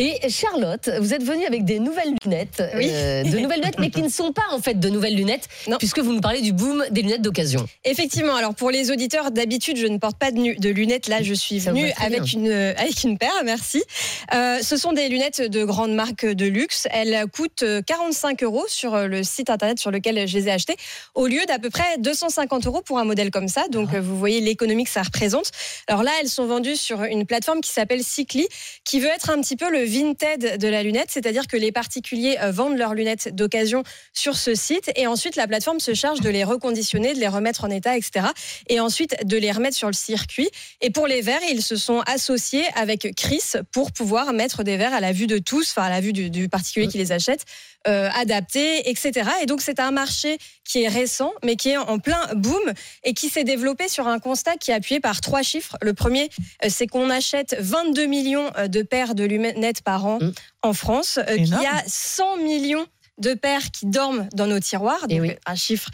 Et Charlotte, vous êtes venue avec des nouvelles lunettes, Oui. euh, de nouvelles lunettes, mais qui ne sont pas en fait de nouvelles lunettes, Non. puisque vous nous parlez du boom des lunettes d'occasion. Effectivement, alors pour les auditeurs, d'habitude, je ne porte pas de, lunettes. Là, je suis venue avec une, euh, avec une paire, merci. Euh, ce sont des lunettes de grande marque de luxe. Elles coûtent euh, 45 euros sur le site internet sur lequel je les ai achetées, au lieu d'à peu près 250 euros pour un modèle comme ça. Donc, euh, vous voyez l'économie que ça représente. Alors là, elles sont vendues sur une plateforme qui s'appelle Cycli, qui veut être un petit peu le Vinted de la lunette, c'est-à-dire que les particuliers euh, vendent leurs lunettes d'occasion sur ce site et ensuite la plateforme se charge de les reconditionner, de les remettre en état, etc. Et ensuite de les remettre sur le circuit. Et pour les verres, ils se sont associés avec Chris pour pouvoir mettre des verres à la vue de tous, enfin à la vue du, particulier qui les achète, euh, adaptés, etc. Et donc c'est un marché qui est récent, mais qui est en plein boom et qui s'est développé sur un constat qui est appuyé par trois chiffres. Le premier, euh, c'est qu'on achète 22 millions de paires de lunettes par an Mm. en France, euh, qu'il y a 100 millions de paires qui dorment dans nos tiroirs, Eh donc oui. un chiffre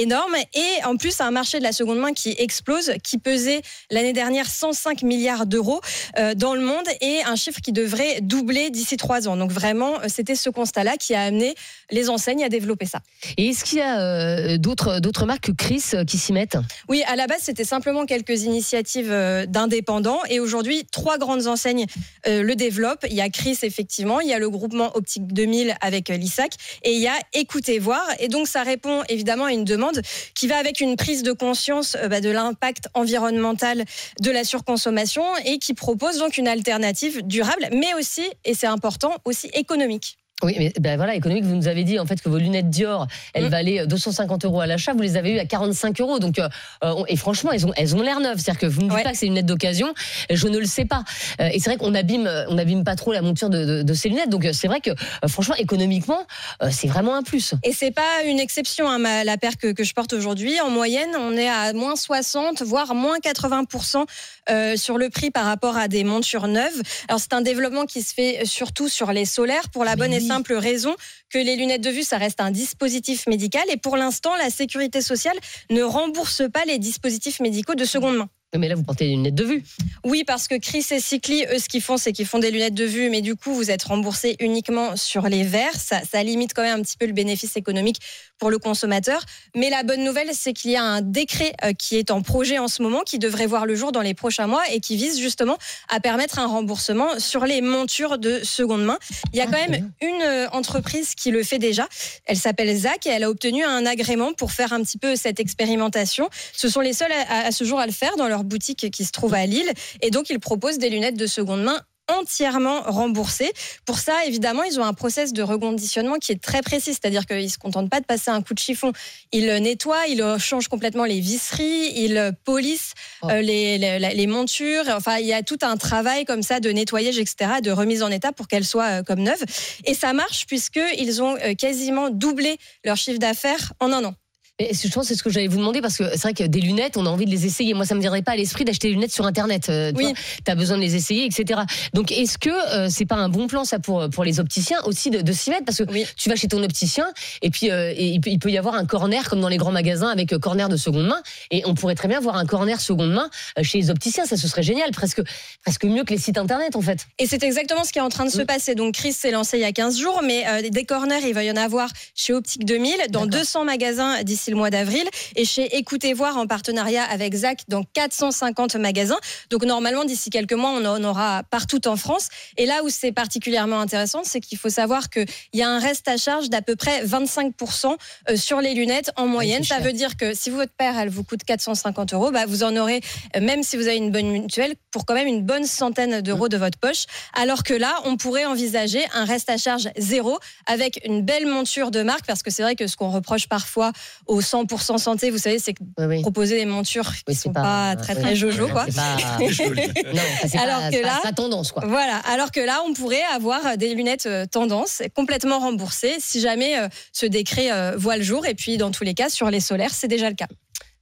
énorme et en plus un marché de la seconde main qui explose, qui pesait l'année dernière 105 milliards d'euros euh, dans le monde et un chiffre qui devrait doubler d'ici trois ans. Donc vraiment, euh, c'était ce constat-là qui a amené les enseignes à développer ça. Et est-ce qu'il y a euh, d'autres d'autres marques que Chris qui s'y mettent? Oui, à la base, c'était simplement quelques initiatives d'indépendants. Et aujourd'hui, trois grandes enseignes le développent. Il y a Chris, effectivement. Il y a le groupement Optique 2000 avec l'ISAC. Et il y a Écoutez Voir. Et donc, ça répond évidemment à une demande qui va avec une prise de conscience euh, bah, de l'impact environnemental de la surconsommation et qui propose donc une alternative durable, mais aussi, et c'est important, aussi économique. Oui, mais ben voilà, économique, vous nous avez dit en fait que vos lunettes Dior, elles Mm. valaient 250 euros à l'achat, vous les avez eues à 45 euros. Donc, euh, euh, et franchement, elles ont, elles ont l'air neuves. C'est-à-dire que vous ne dites Ouais. pas que c'est une lunette d'occasion, je ne le sais pas. Euh, et c'est vrai qu'on abîme, on abîme pas trop la monture de, de- de ces lunettes. Donc, euh, c'est vrai que euh, franchement, économiquement, euh, c'est vraiment un plus. Et c'est pas une exception, hein, ma- la paire que, que je porte aujourd'hui. En moyenne, on est à moins 60, voire moins 80% euh, sur le prix par rapport à des montures neuves. Alors c'est un développement qui se fait surtout sur les solaires pour la Mais bonne oui. Simple raison que les lunettes de vue, ça reste un dispositif médical. Et pour l'instant, la sécurité sociale ne rembourse pas les dispositifs médicaux de seconde main. Mais là, vous portez des lunettes de vue. Oui, parce que Chris et Cycli, eux, ce qu'ils font, c'est qu'ils font des lunettes de vue, mais du coup, vous êtes remboursé uniquement sur les verres. Ça, ça limite quand même un petit peu le bénéfice économique pour le consommateur. Mais la bonne nouvelle, c'est qu'il y a un décret euh, qui est en projet en ce moment, qui devrait voir le jour dans les prochains mois et qui vise justement à permettre un remboursement sur les montures de seconde main. Il y a Ah, quand même une euh, entreprise qui le fait déjà. Elle s'appelle ZAC et elle a obtenu un agrément pour faire un petit peu cette expérimentation. Ce sont les seuls à, à ce jour à le faire dans leur boutique qui se trouve à Lille. Et donc, ils proposent des lunettes de seconde main entièrement remboursées. Pour ça, évidemment, ils ont un process de reconditionnement qui est très précis, c'est-à-dire qu'ils ne se contentent pas de passer un coup de chiffon. Ils nettoient, ils changent complètement les visseries, ils polissent Oh. euh, les, les, les montures. Enfin, il y a tout un travail comme ça de nettoyage, etc., de remise en état pour qu'elles soient euh, comme neuves. Et ça marche puisqu'ils ont euh, quasiment doublé leur chiffre d'affaires en un an. Mais je pense que c'est ce que j'allais vous demander parce que c'est vrai que des lunettes, on a envie de les essayer. Moi, ça me viendrait pas à l'esprit d'acheter des lunettes sur Internet. Euh, tu Oui. as besoin de les essayer, etc. Donc, est-ce que euh, c'est pas un bon plan ça pour pour les opticiens aussi de, de s'y mettre? Parce que Oui. tu vas chez ton opticien et puis euh, et il, peut, il peut y avoir un corner comme dans les grands magasins avec euh, corner de seconde main et on pourrait très bien voir un corner seconde main chez les opticiens. Ça, ce serait génial, presque presque mieux que les sites Internet en fait. Et c'est exactement ce qui est en train de se Mm. passer. Donc, Chris s'est lancé il y a 15 jours, mais euh, des corners, il va y en avoir chez Optique 2000, dans D'accord. 200 magasins d'ici le mois d'avril, et chez Écoutez Voir en partenariat avec ZAC dans 450 magasins. Donc, normalement, d'ici quelques mois, on en aura partout en France. Et là où c'est particulièrement intéressant, c'est qu'il faut savoir qu'il y a un reste à charge d'à peu près 25% euh, sur les lunettes en moyenne. Ça veut dire que si votre paire, elle vous coûte 450 euros, bah, vous en aurez, euh, même si vous avez une bonne mutuelle, pour quand même une bonne centaine d'euros de votre poche. Alors que là, on pourrait envisager un reste à charge zéro avec une belle monture de marque, parce que c'est vrai que ce qu'on reproche parfois aux au 100% santé, vous savez, c'est que Oui, oui. proposer des montures qui ne sont pas, pas, très oui. très jojo, quoi. C'est pas, non, Alors pas, que là- sa tendance, quoi. Voilà, alors que là, on pourrait avoir des lunettes euh, tendance complètement remboursées si jamais euh, ce décret euh, voit le jour. Et puis, dans tous les cas, sur les solaires, c'est déjà le cas.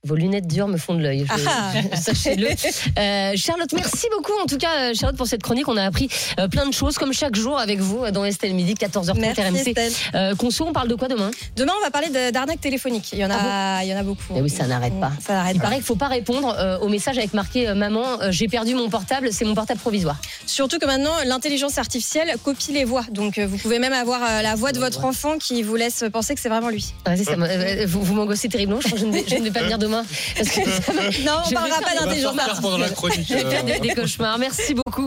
Vos lunettes dures me font de l'œil. Ah. Sachez-le. Euh, Charlotte, merci beaucoup en tout cas, euh, Charlotte, pour cette chronique. On a appris euh, plein de choses, comme chaque jour avec vous dans Estelle Midi, 14h30 Merci RMC. Euh, Conso, on parle de quoi demain? Demain, on va parler de- d'arnaque téléphonique. Il y en a, il y en a beaucoup. Ah Eh oui, ça n'arrête pas. Ça n'arrête Il pas. paraît qu'il faut pas répondre euh, au message avec marqué Maman, j'ai perdu mon portable, c'est mon portable provisoire. Surtout que maintenant, l'intelligence artificielle copie les voix. Donc, vous pouvez même avoir la voix de votre enfant qui vous laisse penser que c'est vraiment lui. Ah, ça, vous vous m'angoissez terriblement. Je, ne vais, je ne vais pas venir demain. Parce que ça va- Non, on vais parlera pas des d'intelligence cauchemars. artificielle. Je vais faire des, des cauchemars. Merci beaucoup.